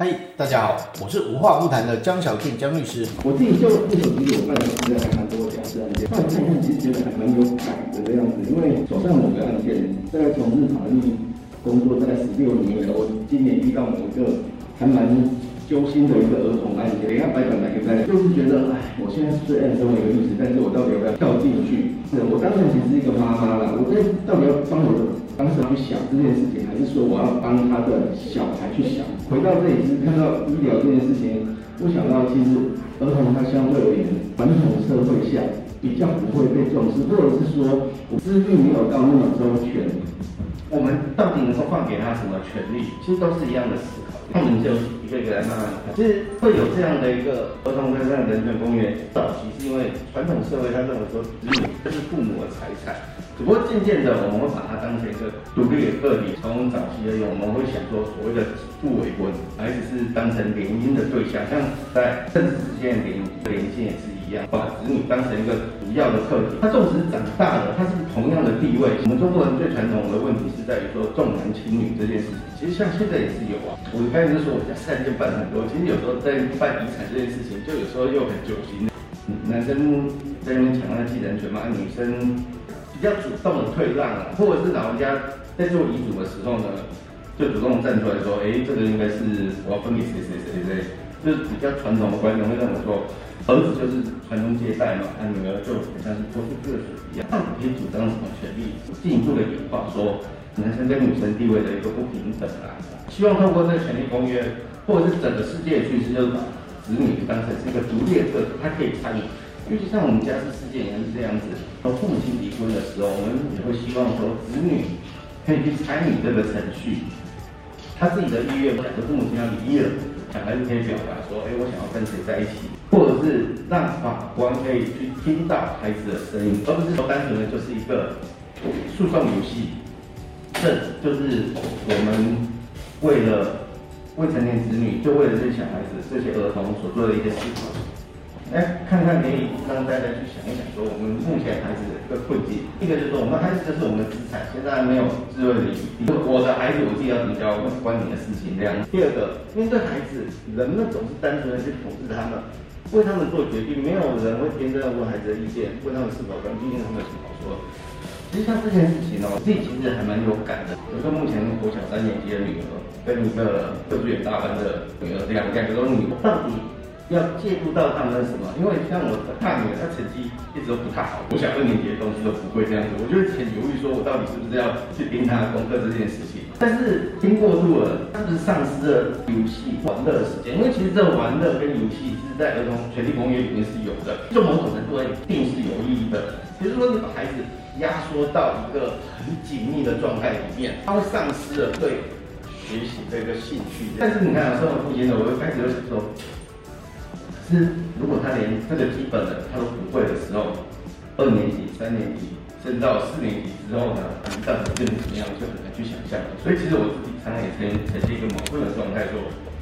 嗨，大家好，我是无话不谈的江小俊江律师。我自己就不手机有办的时间还蛮多两次案件，后来看一看，其实觉得还蛮有感的样子。因为手上某个案件，大概从日法律工作大概十六年了，我今年遇到某一个还蛮揪心的一个儿童案件。你看白板来个在，就是觉得，哎，我现在虽然身为一个律师，但是我到底要不要跳进去？是我当然其实是一个妈妈了，我在到底要帮我的？当时去想这件事情，还是说我要帮他的小孩？回到这里是看到医疗这件事情，我想到其实儿童他相对而言，传统社会下比较不会被重视，或者是说我资历没有到那么周全。我们到底能够放给他什么权利？其实都是一样的思考。那我们就一个一个来慢慢看。其实会有这样的一个儿童跟上人权公园，早期是因为传统社会他认为说子女这是父母的财产。只不过渐渐的，我们会把它当成一个独立的个体。从早期而言，我们会想说，所谓的不为婚，孩子是当成联姻的对象，像在政治之间的联联姻也是一样，把子女当成一个主要的课题。他纵使长大了，他是同样的地位。我们中国人最传统的问题是在于说重男轻女这件事情。其实像现在也是有啊。我刚才就说我家三件办很多，其实有时候在办遗产这件事情，就有时候又很揪心。男生在那边抢那继承权嘛，女生。比较主动的退让啊，或者是老人家在做遗嘱的时候呢，就主动站出来说，哎，这个应该是我要分给谁谁谁谁，就是比较传统的观念会认为说，儿子就是传宗接代嘛，那女儿就好像是脱去个水一样，到底可以主张什么权利？进一步的演化说，男生跟女生地位的一个不平等啊，希望透过这个权利公约，或者是整个世界的趋势，就是把子女当成是一个独立的个体，他可以参与。尤其像我们家是也是这样子，当父母亲离婚的时候，我们也会希望说子女可以去参与这个程序。他自己的意愿，两个父母亲要离异了，小孩子可以表达说，哎，我想要跟谁在一起，或者是让法官可以去听到孩子的声音，而不是说单纯的就是一个诉讼游戏。这就是我们为了未成年子女，就为了这些小孩子、这些儿童所做的一些思考。哎看看，可以让大家去想一想，说我们目前孩子的一个困境。一个就是说，我们孩子就是我们的资产，现在没有智慧的余地。我的孩子，我自己要怎么教，关你的事情这样。第二个，面对孩子，人们总是单纯的去统治他们，为他们做决定，没有人会真正问孩子的意见，问他们是否跟毕竟他们有什么好说。其实像这件事情呢哦，自己其实还蛮有感的。比如说，目前国小三年级的女儿跟一个幼稚园大班的女儿，两两个都是女，到底？要介入到他们什么？因为像我大女儿，她成绩一直都不太好，我小二年级的东西都不会这样子，我就很犹豫，说我到底是不是要去盯她的功课这件事情。但是听过度了，她是丧失了游戏玩乐的时间，因为其实这玩乐跟游戏是在儿童权利公约里面是有的，就某种程度一定是有意义的。比如说你把孩子压缩到一个很紧密的状态里面，他会丧失了对学习的一个兴趣。但是你看，身为父亲的，我一开始会想说。是，如果他连这个基本的他都不会的时候，二年级、三年级升到四年级之后呢，他到底变成什么样，就很难去想象。所以其实我自己常常也呈呈现一个矛盾的状态，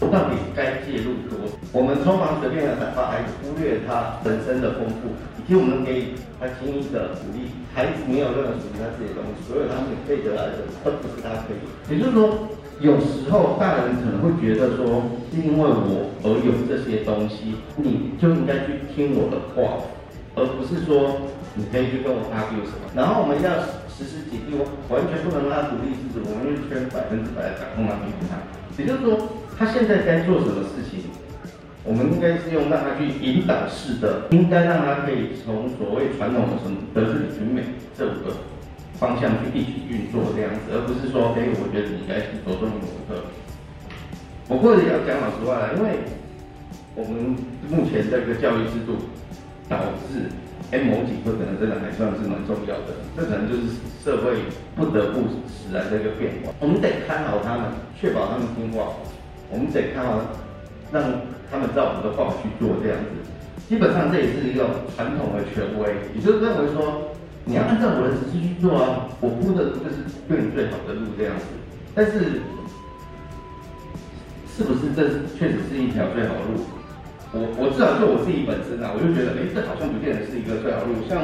说到底该介入多？我们匆忙随便的把孩子忽略他本身的丰富，以及我们给他轻易的鼓励，孩子没有任何属于他自己的东西，所有他免费得来的都不是他可以。也就是说。有时候大人可能会觉得说，是因为我而有这些东西，你就应该去听我的话，而不是说你可以去跟我 argue 什么。然后我们要实施警惕，完全不能让他独立自主，我们就全百分之百的掌控他、监控他。也就是说，他现在该做什么事情，我们应该是用让他去引导式的，应该让他可以从所谓传统的什么德智体美这五个。方向去一起运作这样子，而不是说，哎，我觉得你应该是着重某个。我或者要讲老实话了，因为我们目前这个教育制度导致，哎，某几个可能真的还算是蛮重要的，这可能就是社会不得不使然的一个变化。我们得看好他们，确保他们听话，我们得看好，让他们照我们的话去做这样子。基本上这也是一个传统的权威，也就是认为说。你要按照我的指示去做啊！我铺的就是对你最好的路这样子，但是是不是这确实是一条最好的路？我我至少就我自己本身啊，我就觉得，哎，这好像不见得是一个最好的路。像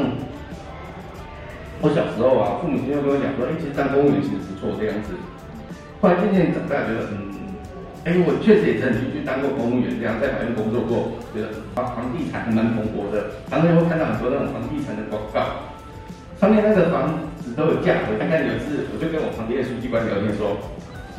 我小时候啊，父母亲会跟我讲说，哎，其实当公务员其实不错这样子。后来渐渐长大，觉得，嗯，哎，我确实也曾经去当过公务员，这样在法院工作过，觉得啊，房地产还蛮蓬勃的，常常会看到很多那种房地产的广告，上面那个房子都有价格。大概有一次，我就跟我旁边的书记官聊天说，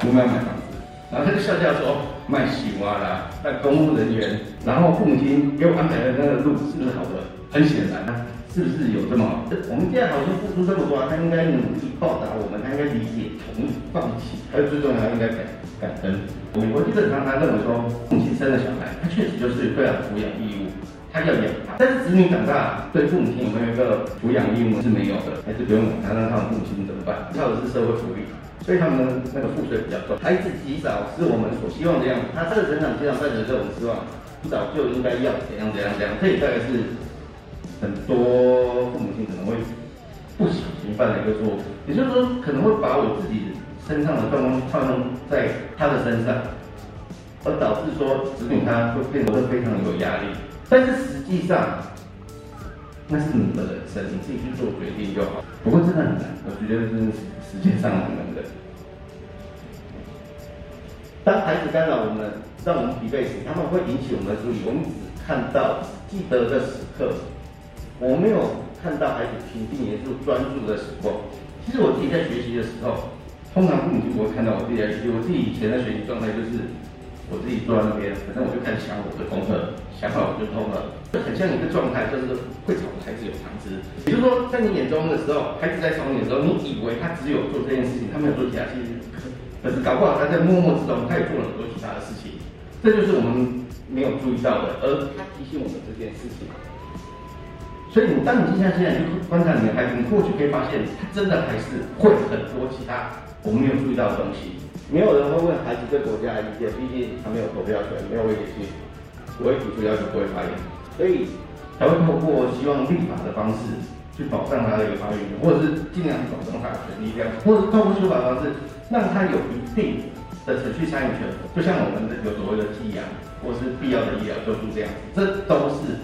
我们要买房子，然后他就笑笑说卖喜瓜啦，那公务人员，然后父母亲给我安排的那个路是不是好的？很显然啊。是不是有这么好？我们现在好像付出这么多，他应该努力报答我们，他应该理解、同意、放弃，还有最重要，应该感感恩。美国基本上他认为说，父亲生了小孩，他确实就是对他抚养义务，他要养他。但是子女长大，对父母亲有没有一个抚养义务是没有的，还是不用管他，让他们父母亲怎么办？靠的是社会福利，所以他们的那个赋税比较重。孩子及早是我们所希望的样子，他这个成长阶段伴随着我们希望，及早就应该要怎样怎样怎样，这也大概是。很多父母亲可能会不小心犯了一个错误，也就是说可能会把我自己身上的状况套用在他的身上，而导致说子女他会变得非常有压力。但是实际上那是你的人生，你自己去做决定就好。不过真的很难，我觉得是时间上很难的。当孩子干扰我们，让我们疲惫时，他们会引起我们的注意。我们只看到记得的时刻。我没有看到孩子平静严肃专注的时候。其实我自己在学习的时候，通常父母就不会看到我自己在学习。我自己以前的学习状态就是，我自己坐在那边，反正我就开始想我的功课，想好我就通了，就很像一个状态，就是会吵的孩子有常知。也就是说，在你眼中的时候，孩子在吵你的时候，你以为他只有做这件事情，他没有做其他，事情可是搞不好他在默默之中，他也做了很多其他的事情。这就是我们没有注意到的，而他提醒我们这件事情。所以你当你静下心来去观察你的孩子，你或许可以发现，他真的还是会很多其他我们没有注意到的东西。没有人会问孩子对国家的意见，毕竟他没有投票权，没有威胁性，不会提出要求，不会发言，所以才会透过希望立法的方式去保障他的一个发言权，或者是尽量保障他的权利，这样，或者透过修法方式让他有一定的程序参与权，就像我们有所谓的寄养或是必要的医疗救助这样，这都是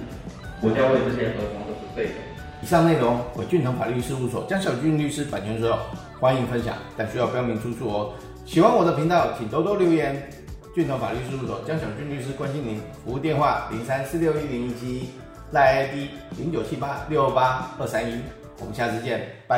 国家为这些儿童。对，以上内容为俊腾法律事务所江小俊律师版权所有，欢迎分享，但需要标明出处哦。喜欢我的频道，请多多留言。俊腾法律事务所江小俊律师关心您，服务电话零三四六一零一七，赖 ID 零九七八六二八二三一。我们下次见，拜拜。